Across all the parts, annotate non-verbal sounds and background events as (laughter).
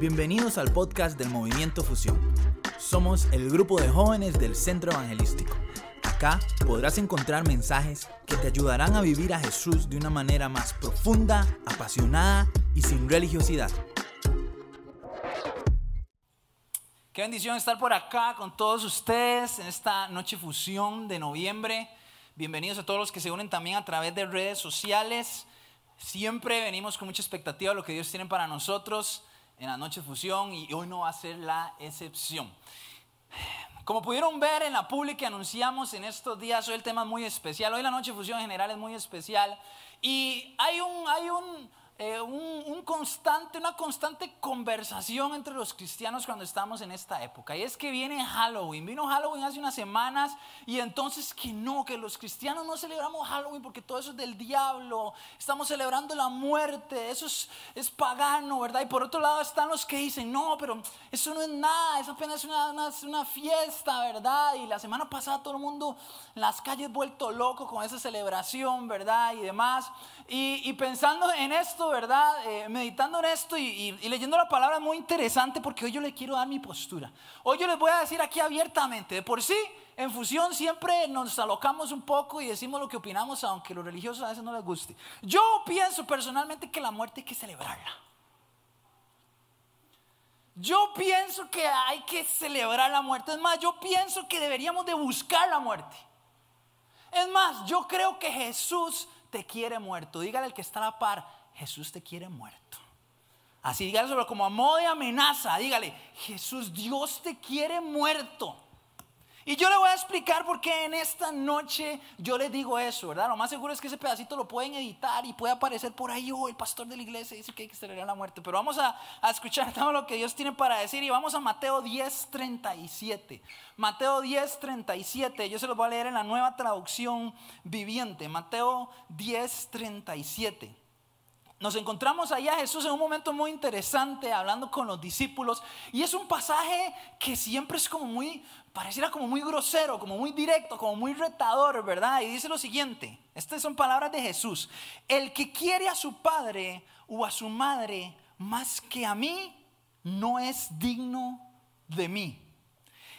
Bienvenidos al podcast del Movimiento Fusión. Somos el grupo de jóvenes del Centro Evangelístico. Acá podrás encontrar mensajes que te ayudarán a vivir a Jesús de una manera más profunda, apasionada y sin religiosidad. Qué bendición estar por acá con todos ustedes en esta noche fusión de noviembre. Bienvenidos a todos los que se unen también a través de redes sociales. Siempre venimos con mucha expectativa de lo que Dios tiene para nosotros en la noche fusión y hoy no va a ser la excepción. Como pudieron ver en la pública que anunciamos en estos días, hoy el tema es muy especial. Hoy la noche fusión en general es muy especial. Y hay un, hay un, eh, un, constante, una constante conversación entre los cristianos cuando estamos en esta época. Y es que viene Halloween. Vino Halloween hace unas semanas y entonces que no, que los cristianos no celebramos Halloween porque todo eso es del diablo. Estamos celebrando la muerte. Eso es, pagano, ¿verdad? Y por otro lado están los que dicen, no, pero eso no es nada. Es apenas una, una, fiesta, ¿verdad? Y la semana pasada todo el mundo en las calles vuelto loco con esa celebración, ¿verdad? Y demás. Y pensando en esto, ¿verdad? Eh, meditando en esto y, leyendo la palabra muy interesante porque hoy yo le quiero dar mi postura. Hoy yo les voy a decir aquí abiertamente, de por sí, en fusión siempre nos alocamos un poco y decimos lo que opinamos, aunque los religiosos a veces no les guste. Yo pienso personalmente que la muerte hay que celebrarla. Yo pienso que hay que celebrar la muerte. Es más, yo pienso que deberíamos de buscar la muerte. Es más, yo creo que Jesús te quiere muerto. Dígale al que está a la par, Jesús te quiere muerto. Así dígale como a modo de amenaza, dígale, Jesús, Dios te quiere muerto. Y yo le voy a explicar por qué en esta noche yo le digo eso, ¿verdad? Lo más seguro es que ese pedacito lo pueden editar y puede aparecer por ahí, oh, el pastor de la iglesia dice que hay que celebrar la muerte. Pero vamos a, a escuchar (laughs) todo lo que Dios tiene para decir y vamos a Mateo 10:37. Mateo 10:37, yo se lo voy a leer en la nueva traducción viviente. Mateo 10:37. Nos encontramos allá Jesús en un momento muy interesante hablando con los discípulos y es un pasaje que siempre es como muy, pareciera como muy grosero, como muy directo, como muy retador, ¿verdad? Y dice lo siguiente, estas son palabras de Jesús, el que quiere a su padre o a su madre más que a mí, no es digno de mí.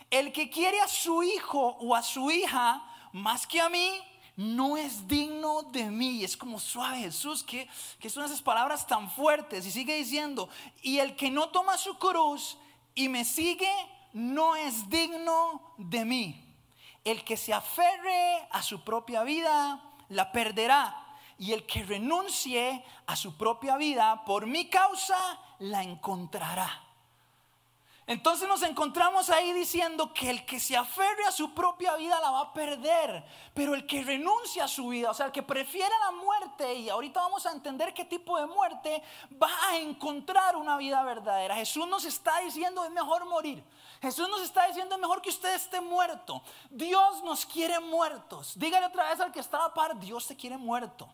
El que quiere a su hijo o a su hija más que a mí, no es digno de mí. Es como suave Jesús, que, que son esas palabras tan fuertes. Y sigue diciendo, y el que no toma su cruz y me sigue, no es digno de mí. El que se aferre a su propia vida, la perderá. Y el que renuncie a su propia vida por mi causa, la encontrará. Entonces nos encontramos ahí diciendo que el que se aferre a su propia vida la va a perder, pero el que renuncia a su vida, o sea, el que prefiere la muerte, y ahorita vamos a entender qué tipo de muerte, va a encontrar una vida verdadera. Jesús nos está diciendo es mejor morir. Jesús nos está diciendo es mejor que usted esté muerto. Dios nos quiere muertos. Dígale otra vez al que está a par, Dios te quiere muerto.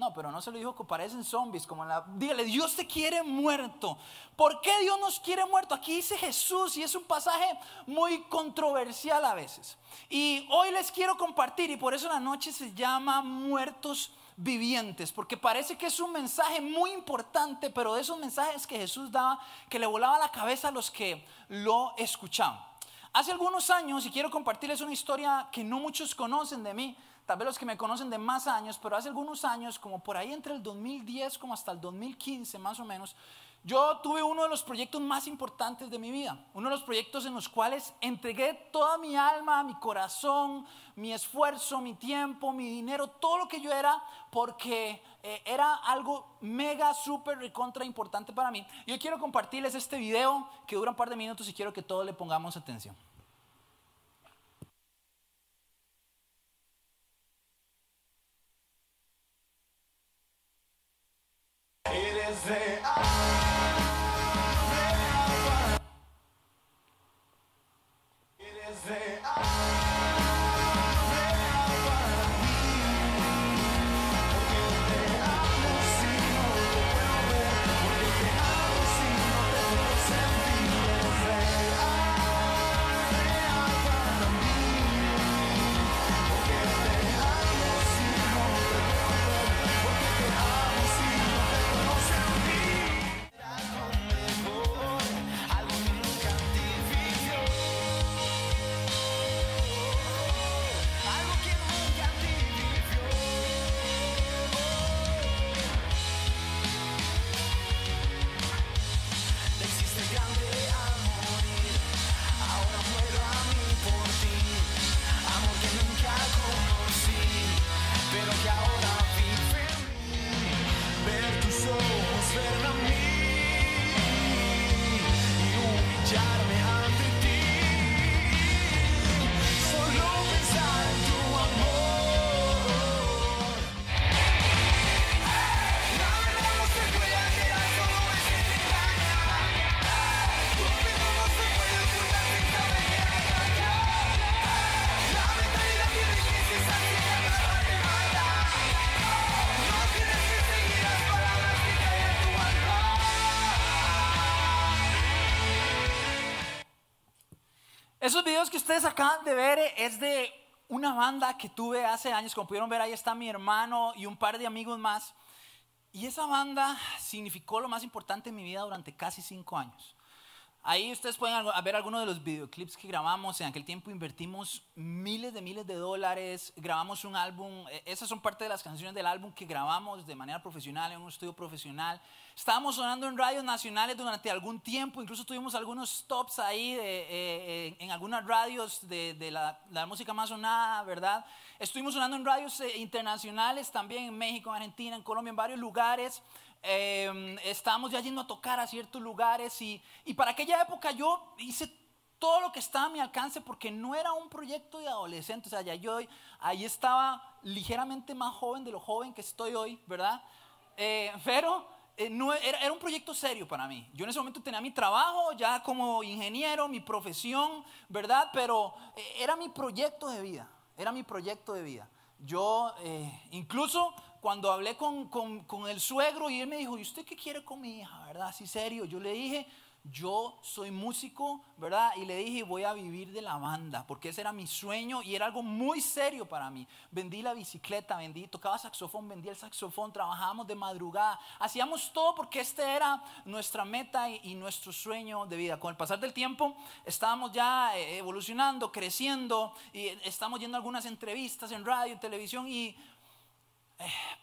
No, pero no se lo dijo que parecen zombies, como la... Dígale, Dios te quiere muerto. ¿Por qué Dios nos quiere muerto? Aquí dice Jesús y es un pasaje muy controversial a veces. Y hoy les quiero compartir y por eso la noche se llama Muertos Vivientes, porque parece que es un mensaje muy importante, pero de esos mensajes que Jesús daba, que le volaba la cabeza a los que lo escuchaban. Hace algunos años, y quiero compartirles una historia que no muchos conocen de mí, tal vez los que me conocen de más años, pero hace algunos años, como por ahí entre el 2010 como hasta el 2015 más o menos, yo tuve uno de los proyectos más importantes de mi vida, uno de los proyectos en los cuales entregué toda mi alma, mi corazón, mi esfuerzo, mi tiempo, mi dinero, todo lo que yo era, porque eh, era algo mega, súper, y contra importante para mí. Y hoy quiero compartirles este video que dura un par de minutos y quiero que todos le pongamos atención. Esos videos que ustedes acaban de ver es de una banda que tuve hace años, como pudieron ver, ahí está mi hermano y un par de amigos más. Y esa banda significó lo más importante en mi vida durante casi cinco años. Ahí ustedes pueden ver algunos de los videoclips que grabamos. En aquel tiempo invertimos miles de miles de dólares. Grabamos un álbum. E, esas son parte de las canciones del álbum que grabamos de manera profesional, en un estudio profesional. Estábamos sonando en radios nacionales durante algún tiempo. Incluso tuvimos algunos stops ahí eh, eh, en algunas radios de, la, la, música más sonada, ¿verdad? Estuvimos sonando en radios eh, internacionales también en México, en Argentina, en Colombia, en varios lugares eh, estábamos ya yendo a tocar a ciertos lugares y, y para aquella época yo hice todo lo que estaba a mi alcance porque no era un proyecto de adolescente, o sea, ya yo ahí estaba ligeramente más joven de lo joven que estoy hoy, ¿verdad? Eh, pero eh, no, era, era, un proyecto serio para mí. Yo en ese momento tenía mi trabajo ya como ingeniero, mi profesión, ¿verdad? Pero eh, era mi proyecto de vida, era mi proyecto de vida. Yo incluso cuando hablé con, con, el suegro y él me dijo, ¿y usted qué quiere con mi hija? ¿Verdad? Así serio. Yo le dije, yo soy músico, ¿verdad? Y le dije, voy a vivir de la banda, porque ese era mi sueño y era algo muy serio para mí. Vendí la bicicleta, vendí, tocaba saxofón, vendí el saxofón, trabajábamos de madrugada, hacíamos todo porque este era nuestra meta y, y nuestro sueño de vida. Con el pasar del tiempo estábamos ya eh, evolucionando, creciendo y estamos yendo a algunas entrevistas en radio, en televisión y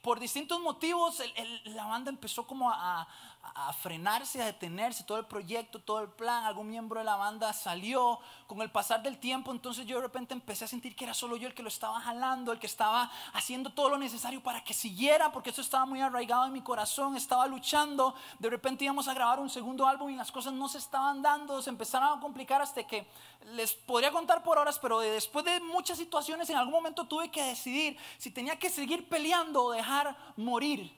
por distintos motivos la banda empezó como a, a frenarse, a detenerse, todo el proyecto, todo el plan, algún miembro de la banda salió, con el pasar del tiempo, entonces yo de repente empecé a sentir que era solo yo el que lo estaba jalando, el que estaba haciendo todo lo necesario para que siguiera, porque eso estaba muy arraigado en mi corazón, estaba luchando, de repente íbamos a grabar un segundo álbum y las cosas no se estaban dando, se empezaron a complicar hasta que les podría contar por horas, pero después de muchas situaciones en algún momento tuve que decidir si tenía que seguir peleando o dejar morir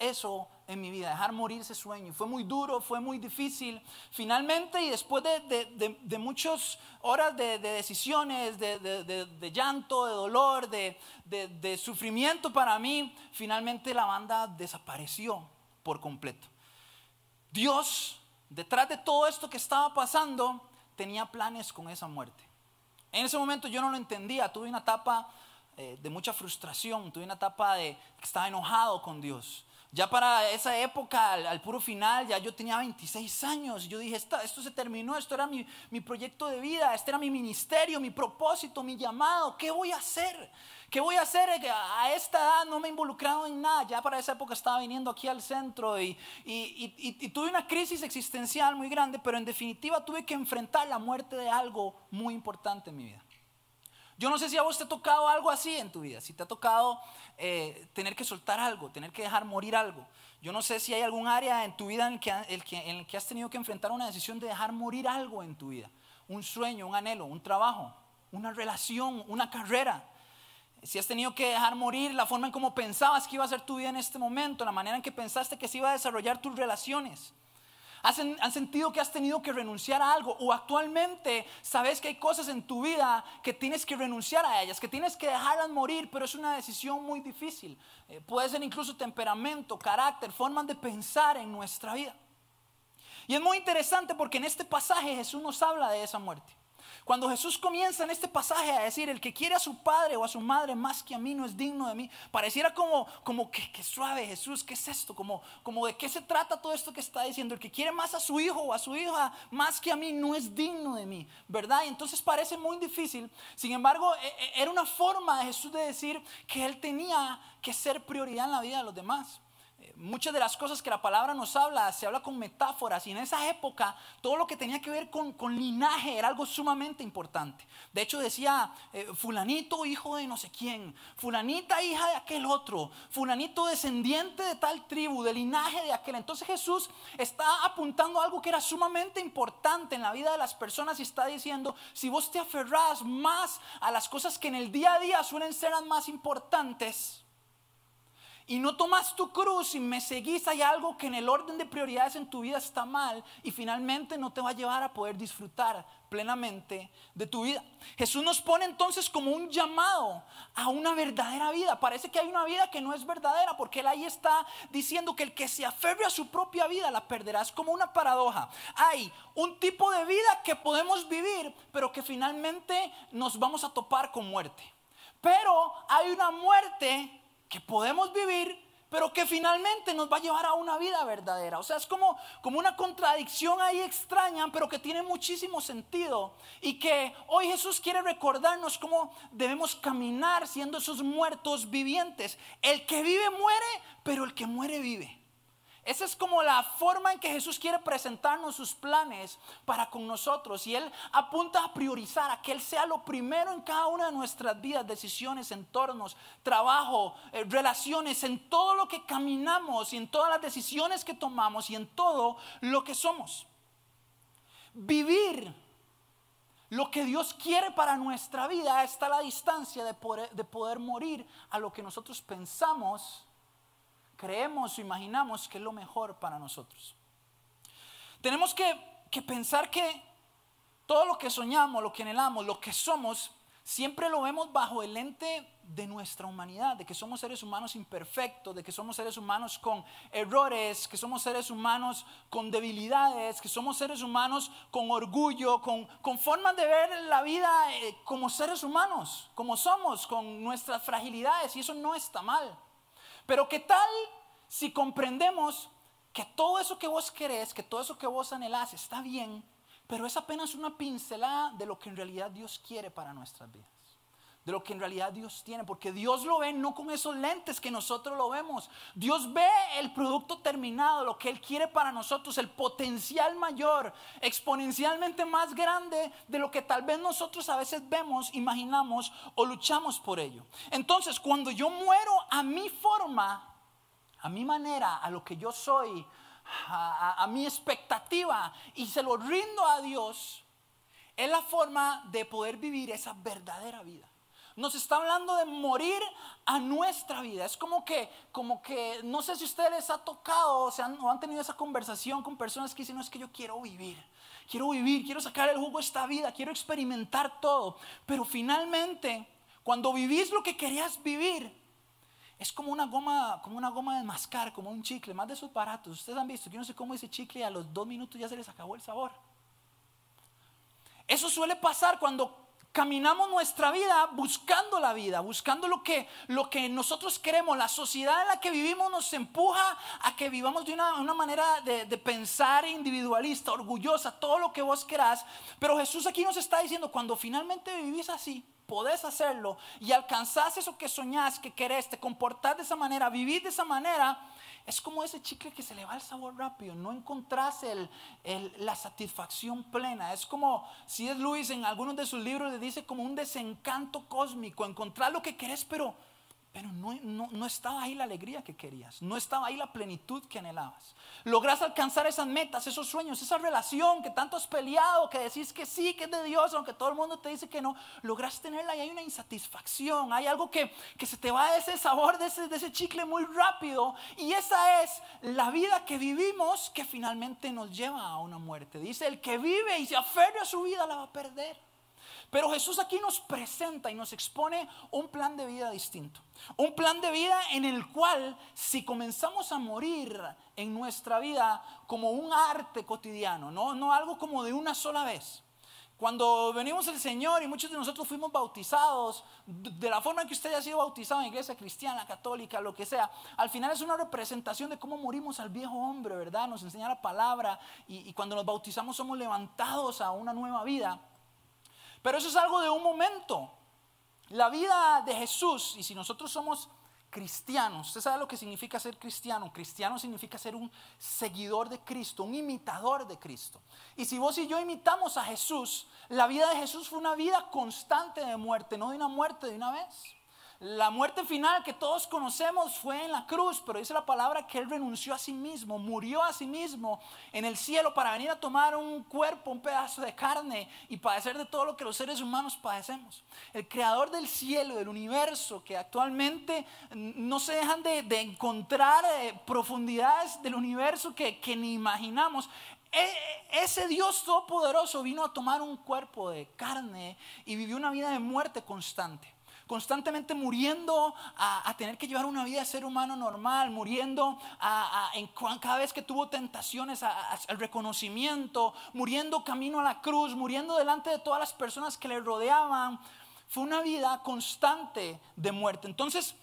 eso en mi vida, dejar morir ese sueño. Fue muy duro, fue muy difícil. Finalmente, y después de, muchas horas de, decisiones, de, llanto, de dolor, de, sufrimiento para mí, finalmente la banda desapareció por completo. Dios, detrás de todo esto que estaba pasando, tenía planes con esa muerte. En ese momento yo no lo entendía, tuve una etapa eh, de mucha frustración, tuve una etapa de que estaba enojado con Dios. Ya para esa época, al, puro final, ya yo tenía 26 años. Yo dije, esto, se terminó, esto era mi, mi, proyecto de vida, este era mi ministerio, mi propósito, mi llamado. ¿Qué voy a hacer? ¿Qué voy a hacer? A esta edad no me he involucrado en nada. Ya para esa época estaba viniendo aquí al centro y, y, y, y tuve una crisis existencial muy grande, pero en definitiva tuve que enfrentar la muerte de algo muy importante en mi vida. Yo no sé si a vos te ha tocado algo así en tu vida, si te ha tocado eh, tener que soltar algo, tener que dejar morir algo. Yo no sé si hay algún área en tu vida en el, que, en el que has tenido que enfrentar una decisión de dejar morir algo en tu vida. Un sueño, un anhelo, un trabajo, una relación, una carrera. Si has tenido que dejar morir la forma en cómo pensabas que iba a ser tu vida en este momento, la manera en que pensaste que se iba a desarrollar tus relaciones. ¿Has, sentido que has tenido que renunciar a algo? ¿O actualmente sabes que hay cosas en tu vida que tienes que renunciar a ellas, que tienes que dejarlas morir, pero es una decisión muy difícil? Eh, puede ser incluso temperamento, carácter, formas de pensar en nuestra vida. Y es muy interesante porque en este pasaje Jesús nos habla de esa muerte. Cuando Jesús comienza en este pasaje a decir, el que quiere a su padre o a su madre más que a mí no es digno de mí, pareciera como, como que, suave Jesús, ¿qué es esto? Como, como de qué se trata todo esto que está diciendo. El que quiere más a su hijo o a su hija más que a mí no es digno de mí, ¿verdad? Y entonces parece muy difícil. Sin embargo, e, e, era una forma de Jesús de decir que él tenía que ser prioridad en la vida de los demás muchas de las cosas que la palabra nos habla, se habla con metáforas y en esa época todo lo que tenía que ver con, linaje era algo sumamente importante. De hecho decía, eh, fulanito hijo de no sé quién, fulanita hija de aquel otro, fulanito descendiente de tal tribu, de linaje de aquel. Entonces Jesús está apuntando algo que era sumamente importante en la vida de las personas y está diciendo, si vos te aferrás más a las cosas que en el día a día suelen ser más importantes, y no tomas tu cruz y me seguís, hay algo que en el orden de prioridades en tu vida está mal y finalmente no te va a llevar a poder disfrutar plenamente de tu vida. Jesús nos pone entonces como un llamado a una verdadera vida. Parece que hay una vida que no es verdadera porque él ahí está diciendo que el que se aferre a su propia vida la perderá. Es como una paradoja. Hay un tipo de vida que podemos vivir, pero que finalmente nos vamos a topar con muerte. Pero hay una muerte que podemos vivir, pero que finalmente nos va a llevar a una vida verdadera. O sea, es como, como una contradicción ahí extraña, pero que tiene muchísimo sentido. Y que hoy Jesús quiere recordarnos cómo debemos caminar siendo esos muertos vivientes. El que vive muere, pero el que muere vive. Esa es como la forma en que Jesús quiere presentarnos sus planes para con nosotros. Y Él apunta a priorizar, a que Él sea lo primero en cada una de nuestras vidas, decisiones, entornos, trabajo, eh, relaciones, en todo lo que caminamos y en todas las decisiones que tomamos y en todo lo que somos. Vivir lo que Dios quiere para nuestra vida está a la distancia de poder, de poder morir a lo que nosotros pensamos creemos o imaginamos que es lo mejor para nosotros. Tenemos que, pensar que todo lo que soñamos, lo que anhelamos, lo que somos, siempre lo vemos bajo el lente de nuestra humanidad, de que somos seres humanos imperfectos, de que somos seres humanos con errores, que somos seres humanos con debilidades, que somos seres humanos con orgullo, con, formas de ver la vida eh, como seres humanos, como somos, con nuestras fragilidades, y eso no está mal. Pero ¿qué tal si comprendemos que todo eso que vos querés, que todo eso que vos anhelás está bien, pero es apenas una pincelada de lo que en realidad Dios quiere para nuestras vidas? De lo que en realidad Dios tiene, porque Dios lo ve no con esos lentes que nosotros lo vemos. Dios ve el producto terminado, lo que Él quiere para nosotros, el potencial mayor, exponencialmente más grande de lo que tal vez nosotros a veces vemos, imaginamos o luchamos por ello. Entonces, cuando yo muero a mi forma, a mi manera, a lo que yo soy, a, a mi expectativa, y se lo rindo a Dios, es la forma de poder vivir esa verdadera vida. Nos está hablando de morir a nuestra vida. Es como que, como que, no sé si ustedes les ha tocado o, han, han tenido esa conversación con personas que dicen, no es que yo quiero vivir. Quiero vivir, quiero sacar el jugo de esta vida, quiero experimentar todo. Pero finalmente, cuando vivís lo que querías vivir, es como una goma, como una goma de mascar, como un chicle, más de esos baratos. Ustedes han visto, yo no sé cómo ese chicle a los dos minutos ya se les acabó el sabor. Eso suele pasar cuando caminamos nuestra vida buscando la vida, buscando lo que, lo que nosotros queremos. La sociedad en la que vivimos nos empuja a que vivamos de una, manera de, de, pensar individualista, orgullosa, todo lo que vos querás. Pero Jesús aquí nos está diciendo, cuando finalmente vivís así, podés hacerlo y alcanzás eso que soñás, que querés, te comportás de esa manera, vivir de esa manera, es como ese chicle que se le va el sabor rápido, no encontrás la satisfacción plena. Es como, si es Luis en algunos de sus libros le dice como un desencanto cósmico, encontrar lo que querés, pero pero no, no, estaba ahí la alegría que querías, no estaba ahí la plenitud que anhelabas. Logras alcanzar esas metas, esos sueños, esa relación que tanto has peleado, que decís que sí, que es de Dios, aunque todo el mundo te dice que no. Logras tenerla y hay una insatisfacción, hay algo que, que se te va de ese sabor, de ese, de ese chicle muy rápido. Y esa es la vida que vivimos que finalmente nos lleva a una muerte. Dice, el que vive y se aferra a su vida la va a perder. Pero Jesús aquí nos presenta y nos expone un plan de vida distinto. Un plan de vida en el cual si comenzamos a morir en nuestra vida como un arte cotidiano, no, no algo como de una sola vez. Cuando venimos el Señor y muchos de nosotros fuimos bautizados, de la forma que usted ha sido bautizado en iglesia cristiana, católica, lo que sea, al final es una representación de cómo morimos al viejo hombre, ¿verdad? Nos enseña la palabra y cuando nos bautizamos somos levantados a una nueva vida. Pero eso es algo de un momento. La vida de Jesús, y si nosotros somos cristianos, usted sabe lo que significa ser cristiano. Cristiano significa ser un seguidor de Cristo, un imitador de Cristo. Y si vos y yo imitamos a Jesús, la vida de Jesús fue una vida constante de muerte, no de una muerte de una vez. La muerte final que todos conocemos fue en la cruz, pero dice la palabra que Él renunció a sí mismo, murió a sí mismo en el cielo para venir a tomar un cuerpo, un pedazo de carne y padecer de todo lo que los seres humanos padecemos. El creador del cielo, del universo, que actualmente no se dejan de, encontrar eh, profundidades del universo que, que ni imaginamos, e, ese Dios todopoderoso vino a tomar un cuerpo de carne y vivió una vida de muerte constante constantemente muriendo a, tener que llevar una vida de ser humano normal, muriendo en, cada vez que tuvo tentaciones al reconocimiento, muriendo camino a la cruz, muriendo delante de todas las personas que le rodeaban. Fue una vida constante de muerte. Entonces,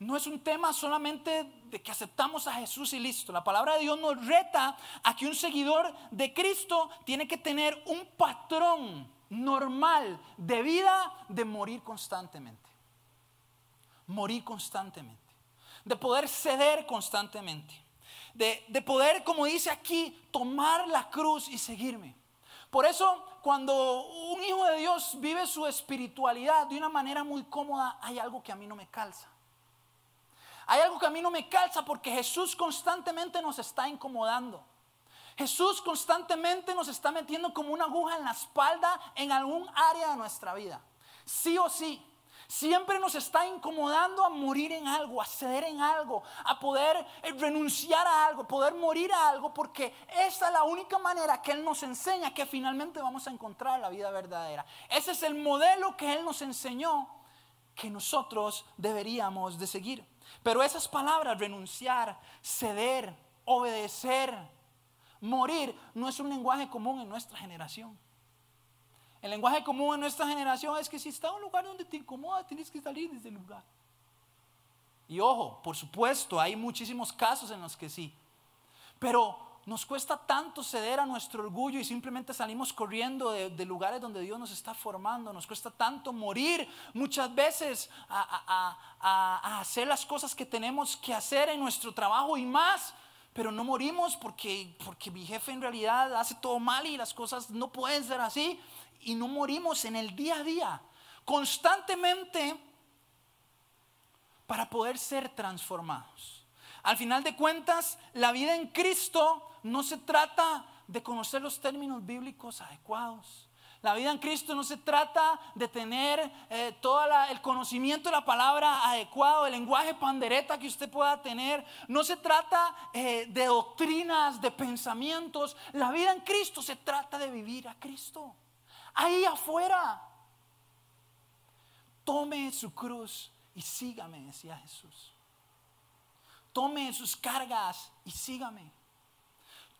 no es un tema solamente de que aceptamos a Jesús y listo. La palabra de Dios nos reta a que un seguidor de Cristo tiene que tener un patrón normal de vida de morir constantemente. Morir constantemente. De poder ceder constantemente. De, de, poder, como dice aquí, tomar la cruz y seguirme. Por eso, cuando un hijo de Dios vive su espiritualidad de una manera muy cómoda, hay algo que a mí no me calza. Hay algo que a mí no me calza porque Jesús constantemente nos está incomodando. Jesús constantemente nos está metiendo como una aguja en la espalda en algún área de nuestra vida. Sí o sí. Siempre nos está incomodando a morir en algo, a ceder en algo, a poder eh, renunciar a algo, poder morir a algo, porque esa es la única manera que Él nos enseña que finalmente vamos a encontrar la vida verdadera. Ese es el modelo que Él nos enseñó que nosotros deberíamos de seguir. Pero esas palabras, renunciar, ceder, obedecer, Morir no es un lenguaje común en nuestra generación. El lenguaje común en nuestra generación es que si está en un lugar donde te incomoda, tienes que salir de ese lugar. Y ojo, por supuesto, hay muchísimos casos en los que sí. Pero nos cuesta tanto ceder a nuestro orgullo y simplemente salimos corriendo de, lugares donde Dios nos está formando. Nos cuesta tanto morir muchas veces a hacer las cosas que tenemos que hacer en nuestro trabajo y más pero no morimos porque, porque mi jefe en realidad hace todo mal y las cosas no pueden ser así. Y no morimos en el día a día, constantemente para poder ser transformados. Al final de cuentas, la vida en Cristo no se trata de conocer los términos bíblicos adecuados. La vida en Cristo no se trata de tener eh, todo el conocimiento de la palabra adecuado, el lenguaje pandereta que usted pueda tener. No se trata eh, de doctrinas, de pensamientos. La vida en Cristo se trata de vivir a Cristo. Ahí afuera. Tome su cruz y sígame, decía Jesús. Tome sus cargas y sígame.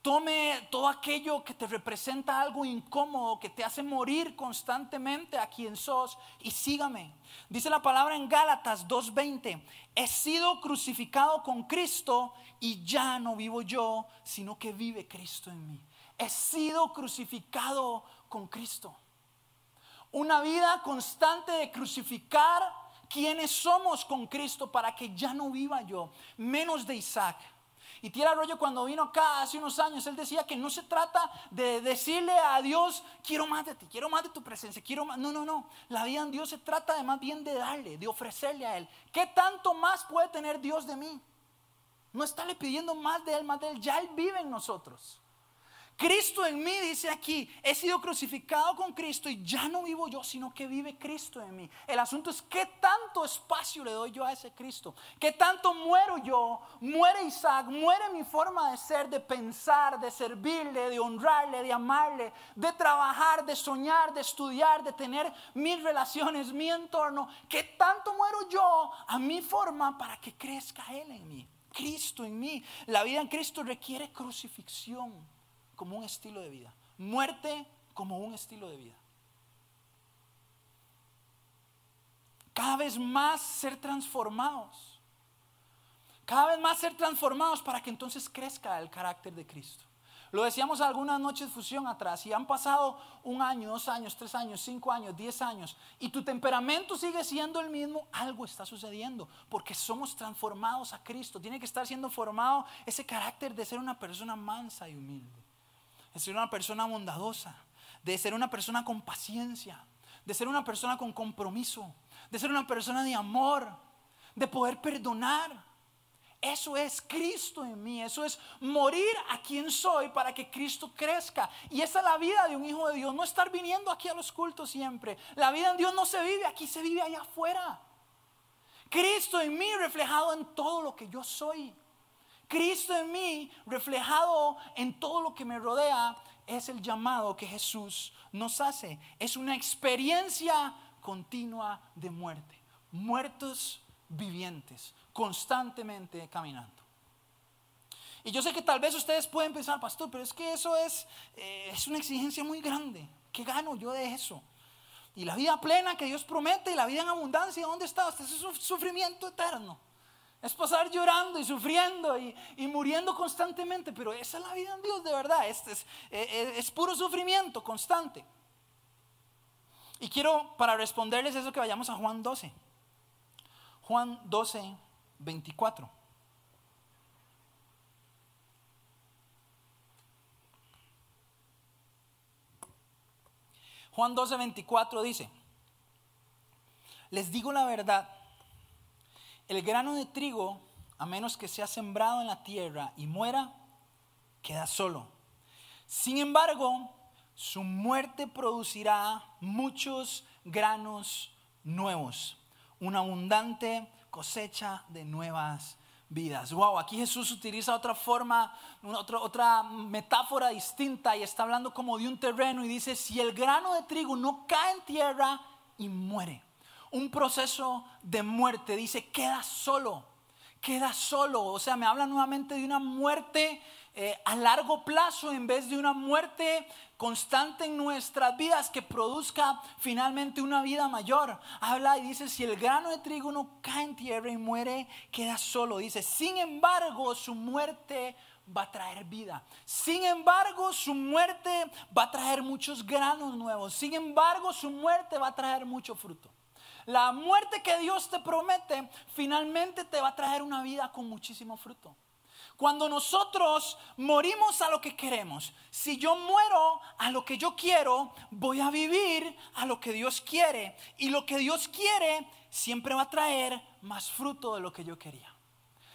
Tome todo aquello que te representa algo incómodo, que te hace morir constantemente a quien sos y sígame. Dice la palabra en Gálatas 2.20, he sido crucificado con Cristo y ya no vivo yo, sino que vive Cristo en mí. He sido crucificado con Cristo. Una vida constante de crucificar quienes somos con Cristo para que ya no viva yo, menos de Isaac y Tierra Arroyo cuando vino acá hace unos años, él decía que no se trata de decirle a Dios, quiero más de ti, quiero más de tu presencia, quiero más. No, no, no. La vida en Dios se trata de más bien de darle, de ofrecerle a Él. ¿Qué tanto más puede tener Dios de mí? No estarle pidiendo más de Él, más de Él. Ya Él vive en nosotros. Cristo en mí, dice aquí, he sido crucificado con Cristo y ya no vivo yo, sino que vive Cristo en mí. El asunto es qué tanto espacio le doy yo a ese Cristo, qué tanto muero yo, muere Isaac, muere mi forma de ser, de pensar, de servirle, de honrarle, de amarle, de trabajar, de soñar, de estudiar, de tener mis relaciones, mi entorno, qué tanto muero yo a mi forma para que crezca Él en mí, Cristo en mí. La vida en Cristo requiere crucifixión como un estilo de vida. Muerte como un estilo de vida. Cada vez más ser transformados. Cada vez más ser transformados para que entonces crezca el carácter de Cristo. Lo decíamos algunas noches fusión atrás y han pasado un año, dos años, tres años, cinco años, diez años y tu temperamento sigue siendo el mismo, algo está sucediendo porque somos transformados a Cristo. Tiene que estar siendo formado ese carácter de ser una persona mansa y humilde de ser una persona bondadosa, de ser una persona con paciencia, de ser una persona con compromiso, de ser una persona de amor, de poder perdonar. Eso es Cristo en mí, eso es morir a quien soy para que Cristo crezca. Y esa es la vida de un hijo de Dios, no estar viniendo aquí a los cultos siempre. La vida en Dios no se vive aquí, se vive allá afuera. Cristo en mí reflejado en todo lo que yo soy. Cristo en mí reflejado en todo lo que me rodea es el llamado que Jesús nos hace. Es una experiencia continua de muerte. Muertos vivientes, constantemente caminando. Y yo sé que tal vez ustedes pueden pensar, pastor, pero es que eso es, eh, es una exigencia muy grande. ¿Qué gano yo de eso? Y la vida plena que Dios promete y la vida en abundancia, ¿dónde está? Este es un sufrimiento eterno. Es pasar llorando y sufriendo y, muriendo constantemente, pero esa es la vida en Dios de verdad. Este es, es, es puro sufrimiento constante. Y quiero, para responderles eso, que vayamos a Juan 12. Juan 12, 24. Juan 12, 24 dice, les digo la verdad, el grano de trigo, a menos que sea sembrado en la tierra y muera, queda solo. Sin embargo, su muerte producirá muchos granos nuevos, una abundante cosecha de nuevas vidas. Wow, aquí Jesús utiliza otra forma, otra, otra metáfora distinta y está hablando como de un terreno y dice, si el grano de trigo no cae en tierra y muere, un proceso de muerte, dice, queda solo, queda solo, o sea, me habla nuevamente de una muerte eh, a largo plazo en vez de una muerte constante en nuestras vidas que produzca finalmente una vida mayor. Habla y dice, si el grano de trigo no cae en tierra y muere, queda solo. Dice, sin embargo, su muerte va a traer vida. Sin embargo, su muerte va a traer muchos granos nuevos. Sin embargo, su muerte va a traer mucho fruto. La muerte que Dios te promete finalmente te va a traer una vida con muchísimo fruto. Cuando nosotros morimos a lo que queremos, si yo muero a lo que yo quiero, voy a vivir a lo que Dios quiere. Y lo que Dios quiere siempre va a traer más fruto de lo que yo quería.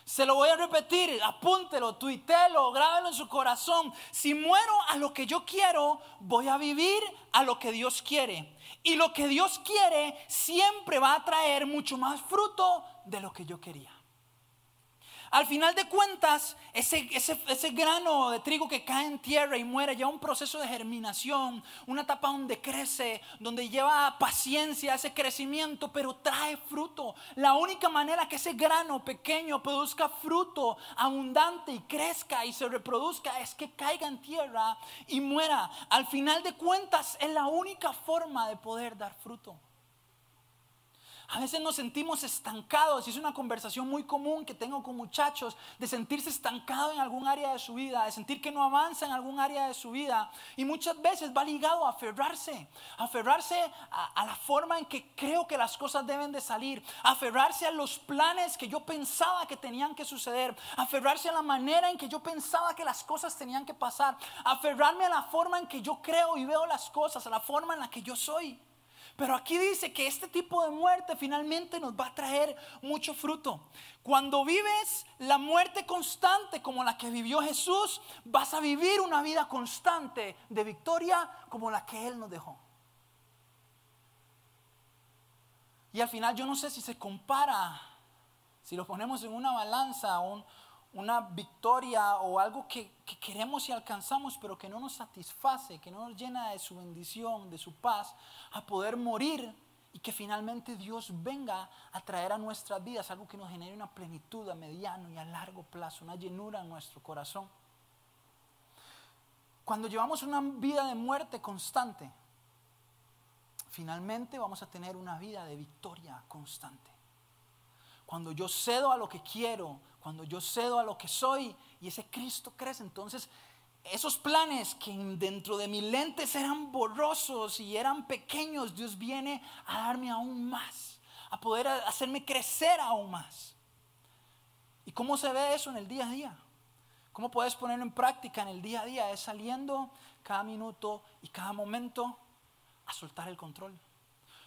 Se lo voy a repetir, apúntelo, tuítelo, grábelo en su corazón. Si muero a lo que yo quiero, voy a vivir a lo que Dios quiere. Y lo que Dios quiere siempre va a traer mucho más fruto de lo que yo quería. Al final de cuentas, ese, ese, grano de trigo que cae en tierra y muere lleva un proceso de germinación, una etapa donde crece, donde lleva paciencia, ese crecimiento, pero trae fruto. La única manera que ese grano pequeño produzca fruto abundante y crezca y se reproduzca es que caiga en tierra y muera. Al final de cuentas, es la única forma de poder dar fruto. A veces nos sentimos estancados y es una conversación muy común que tengo con muchachos de sentirse estancado en algún área de su vida, de sentir que no avanza en algún área de su vida. Y muchas veces va ligado a aferrarse, a aferrarse a, la forma en que creo que las cosas deben de salir, aferrarse a los planes que yo pensaba que tenían que suceder, a aferrarse a la manera en que yo pensaba que las cosas tenían que pasar, a aferrarme a la forma en que yo creo y veo las cosas, a la forma en la que yo soy. Pero aquí dice que este tipo de muerte finalmente nos va a traer mucho fruto. Cuando vives la muerte constante como la que vivió Jesús, vas a vivir una vida constante de victoria como la que Él nos dejó. Y al final yo no sé si se compara, si lo ponemos en una balanza, un, una victoria o algo que, queremos y alcanzamos, pero que no nos satisface, que no nos llena de su bendición, de su paz, a poder morir y que finalmente Dios venga a traer a nuestras vidas algo que nos genere una plenitud a mediano y a largo plazo, una llenura en nuestro corazón. Cuando llevamos una vida de muerte constante, finalmente vamos a tener una vida de victoria constante. Cuando yo cedo a lo que quiero, cuando yo cedo a lo que soy y ese Cristo crece, entonces esos planes que dentro de mis lentes eran borrosos y eran pequeños, Dios viene a darme aún más, a poder hacerme crecer aún más. ¿Y cómo se ve eso en el día a día? ¿Cómo puedes ponerlo en práctica en el día a día? Es saliendo cada minuto y cada momento a soltar el control.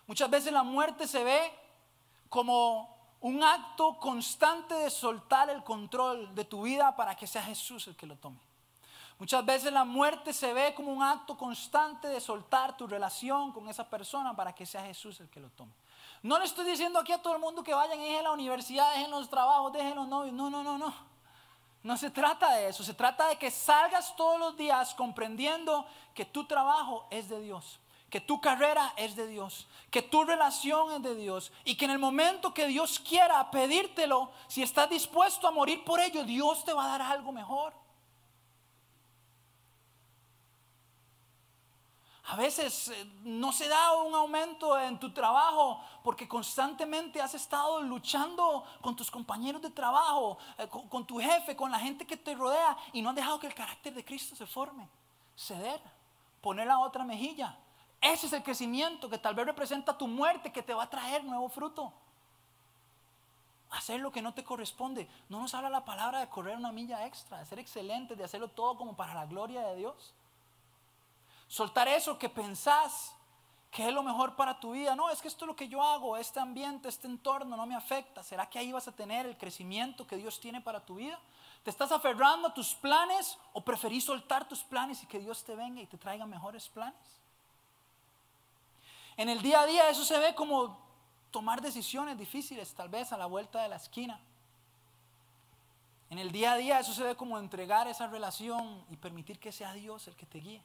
Muchas veces la muerte se ve como un acto constante de soltar el control de tu vida para que sea Jesús el que lo tome. Muchas veces la muerte se ve como un acto constante de soltar tu relación con esa persona para que sea Jesús el que lo tome. No le estoy diciendo aquí a todo el mundo que vayan, dejen la universidad, dejen los trabajos, dejen los novios. No, no, no, no. No se trata de eso. Se trata de que salgas todos los días comprendiendo que tu trabajo es de Dios que tu carrera es de Dios, que tu relación es de Dios y que en el momento que Dios quiera pedírtelo, si estás dispuesto a morir por ello, Dios te va a dar algo mejor. A veces eh, no se da un aumento en tu trabajo porque constantemente has estado luchando con tus compañeros de trabajo, eh, con, tu jefe, con la gente que te rodea y no has dejado que el carácter de Cristo se forme. Ceder, poner la otra mejilla, ese es el crecimiento que tal vez representa tu muerte, que te va a traer nuevo fruto. Hacer lo que no te corresponde. No nos habla la palabra de correr una milla extra, de ser excelente, de hacerlo todo como para la gloria de Dios. Soltar eso que pensás que es lo mejor para tu vida. No, es que esto es lo que yo hago, este ambiente, este entorno no me afecta. ¿Será que ahí vas a tener el crecimiento que Dios tiene para tu vida? ¿Te estás aferrando a tus planes o preferís soltar tus planes y que Dios te venga y te traiga mejores planes? En el día a día eso se ve como tomar decisiones difíciles, tal vez a la vuelta de la esquina. En el día a día eso se ve como entregar esa relación y permitir que sea Dios el que te guíe.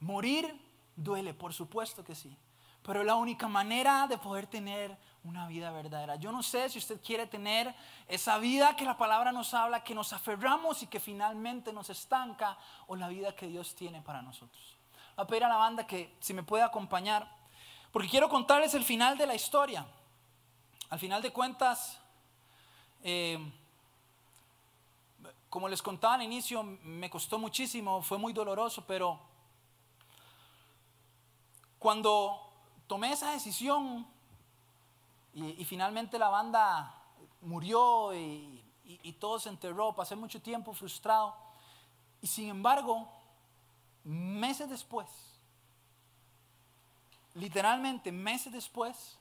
Morir duele, por supuesto que sí, pero es la única manera de poder tener una vida verdadera. Yo no sé si usted quiere tener esa vida que la palabra nos habla, que nos aferramos y que finalmente nos estanca, o la vida que Dios tiene para nosotros a pedir a la banda que si me puede acompañar, porque quiero contarles el final de la historia. Al final de cuentas, eh, como les contaba al inicio, me costó muchísimo, fue muy doloroso, pero cuando tomé esa decisión y, finalmente la banda murió y, y todo se enterró, pasé mucho tiempo frustrado, y sin embargo, Meses después, literalmente meses después,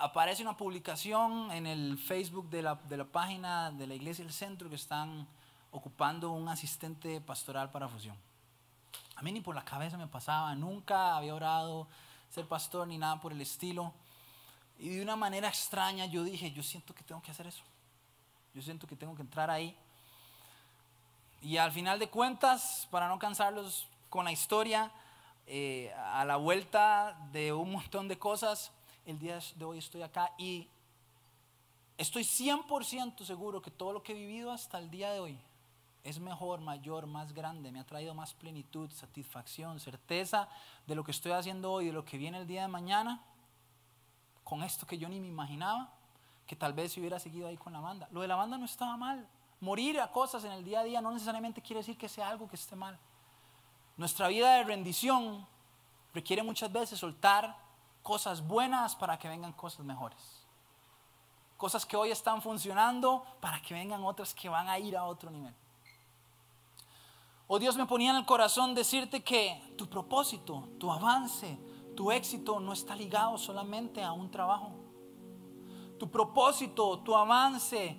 aparece una publicación en el Facebook de la, de la, página de la iglesia del centro que están ocupando un asistente pastoral para fusión. A mí ni por la cabeza me pasaba, nunca había orado ser pastor ni nada por el estilo. Y de una manera extraña yo dije, yo siento que tengo que hacer eso. Yo siento que tengo que entrar ahí y al final de cuentas, para no cansarlos con la historia, eh, a la vuelta de un montón de cosas, el día de hoy estoy acá y estoy 100% seguro que todo lo que he vivido hasta el día de hoy es mejor, mayor, más grande, me ha traído más plenitud, satisfacción, certeza de lo que estoy haciendo hoy, de lo que viene el día de mañana, con esto que yo ni me imaginaba, que tal vez si hubiera seguido ahí con la banda. Lo de la banda no estaba mal, Morir a cosas en el día a día no necesariamente quiere decir que sea algo que esté mal. Nuestra vida de rendición requiere muchas veces soltar cosas buenas para que vengan cosas mejores. Cosas que hoy están funcionando para que vengan otras que van a ir a otro nivel. Oh, Dios me ponía en el corazón decirte que tu propósito, tu avance, tu éxito no está ligado solamente a un trabajo. Tu propósito, tu avance,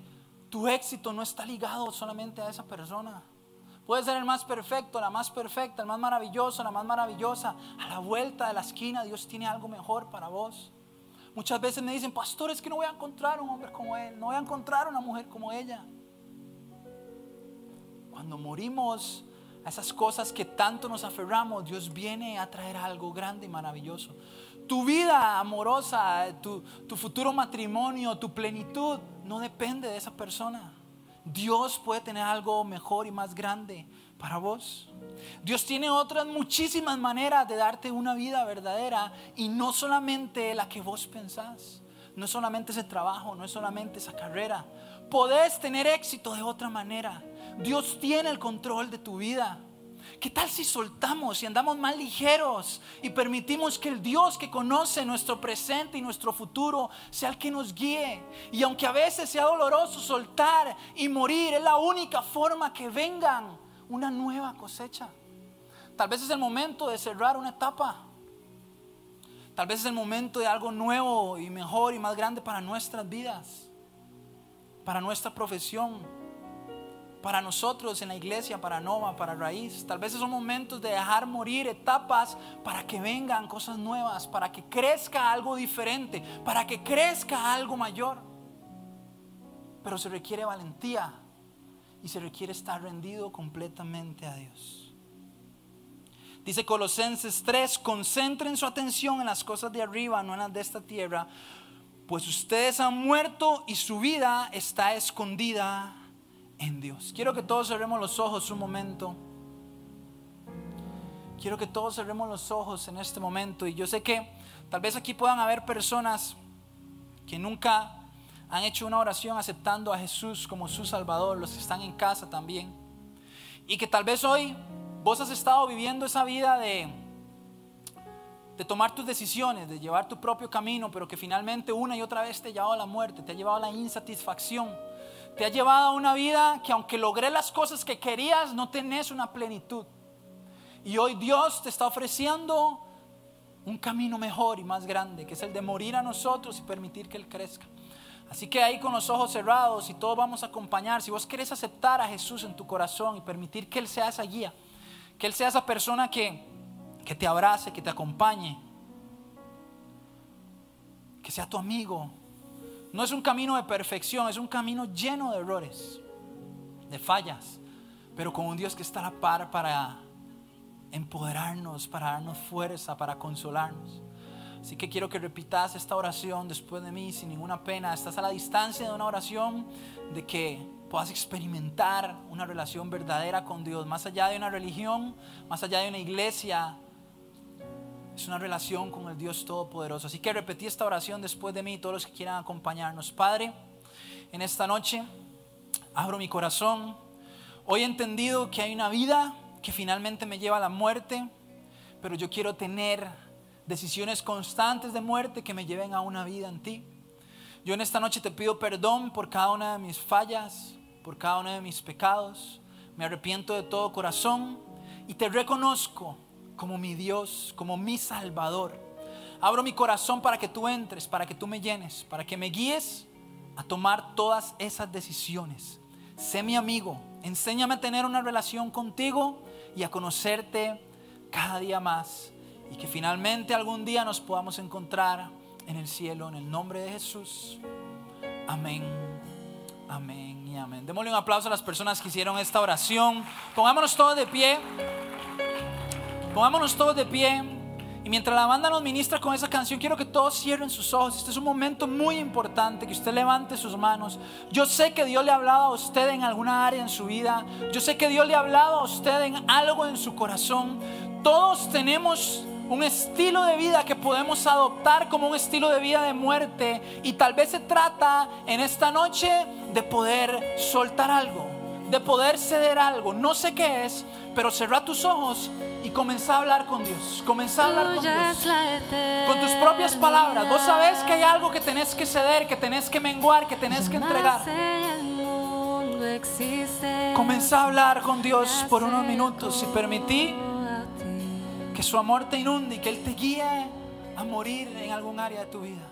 tu éxito no está ligado solamente a esa persona. Puede ser el más perfecto, la más perfecta, el más maravilloso, la más maravillosa. A la vuelta de la esquina Dios tiene algo mejor para vos. Muchas veces me dicen, pastor, es que no voy a encontrar un hombre como él, no voy a encontrar una mujer como ella. Cuando morimos a esas cosas que tanto nos aferramos, Dios viene a traer algo grande y maravilloso. Tu vida amorosa, tu, tu futuro matrimonio, tu plenitud, no depende de esa persona. Dios puede tener algo mejor y más grande para vos. Dios tiene otras muchísimas maneras de darte una vida verdadera y no solamente la que vos pensás. No es solamente ese trabajo, no es solamente esa carrera. Podés tener éxito de otra manera. Dios tiene el control de tu vida. ¿Qué tal si soltamos y andamos más ligeros y permitimos que el Dios que conoce nuestro presente y nuestro futuro sea el que nos guíe? Y aunque a veces sea doloroso soltar y morir, es la única forma que vengan una nueva cosecha. Tal vez es el momento de cerrar una etapa. Tal vez es el momento de algo nuevo y mejor y más grande para nuestras vidas, para nuestra profesión, para nosotros en la iglesia, para Nova, para Raíz. Tal vez son momentos de dejar morir etapas para que vengan cosas nuevas, para que crezca algo diferente, para que crezca algo mayor. Pero se requiere valentía y se requiere estar rendido completamente a Dios. Dice Colosenses 3, concentren su atención en las cosas de arriba, no en las de esta tierra, pues ustedes han muerto y su vida está escondida en Dios. Quiero que todos cerremos los ojos un momento. Quiero que todos cerremos los ojos en este momento. Y yo sé que tal vez aquí puedan haber personas que nunca han hecho una oración aceptando a Jesús como su Salvador, los que están en casa también. Y que tal vez hoy vos has estado viviendo esa vida de, de tomar tus decisiones, de llevar tu propio camino, pero que finalmente una y otra vez te ha llevado a la muerte, te ha llevado a la insatisfacción te ha llevado a una vida que aunque logré las cosas que querías, no tenés una plenitud. Y hoy Dios te está ofreciendo un camino mejor y más grande, que es el de morir a nosotros y permitir que Él crezca. Así que ahí con los ojos cerrados y todos vamos a acompañar, si vos querés aceptar a Jesús en tu corazón y permitir que Él sea esa guía, que Él sea esa persona que, que te abrace, que te acompañe, que sea tu amigo, no es un camino de perfección, es un camino lleno de errores, de fallas, pero con un Dios que está a la par para empoderarnos, para darnos fuerza, para consolarnos. Así que quiero que repitas esta oración después de mí sin ninguna pena. Estás a la distancia de una oración de que puedas experimentar una relación verdadera con Dios, más allá de una religión, más allá de una iglesia, es una relación con el Dios Todopoderoso. Así que repetí esta oración después de mí, todos los que quieran acompañarnos. Padre, en esta noche abro mi corazón. Hoy he entendido que hay una vida que finalmente me lleva a la muerte, pero yo quiero tener decisiones constantes de muerte que me lleven a una vida en ti. Yo en esta noche te pido perdón por cada una de mis fallas, por cada uno de mis pecados. Me arrepiento de todo corazón y te reconozco como mi Dios, como mi Salvador. Abro mi corazón para que tú entres, para que tú me llenes, para que me guíes a tomar todas esas decisiones. Sé mi amigo, enséñame a tener una relación contigo y a conocerte cada día más. Y que finalmente algún día nos podamos encontrar en el cielo, en el nombre de Jesús. Amén, amén y amén. Démosle un aplauso a las personas que hicieron esta oración. Pongámonos todos de pie. Pongámonos todos de pie. Y mientras la banda nos ministra con esa canción, quiero que todos cierren sus ojos. Este es un momento muy importante, que usted levante sus manos. Yo sé que Dios le ha hablado a usted en alguna área en su vida. Yo sé que Dios le ha hablado a usted en algo en su corazón. Todos tenemos un estilo de vida que podemos adoptar como un estilo de vida de muerte. Y tal vez se trata en esta noche de poder soltar algo, de poder ceder algo. No sé qué es, pero cerrar tus ojos y comenzá a hablar con Dios. Comenzá a hablar con Dios. Con tus propias palabras. Vos sabés que hay algo que tenés que ceder, que tenés que menguar, que tenés que entregar. Comenzá a hablar con Dios por unos minutos y permití que su amor te inunde y que Él te guíe a morir en algún área de tu vida.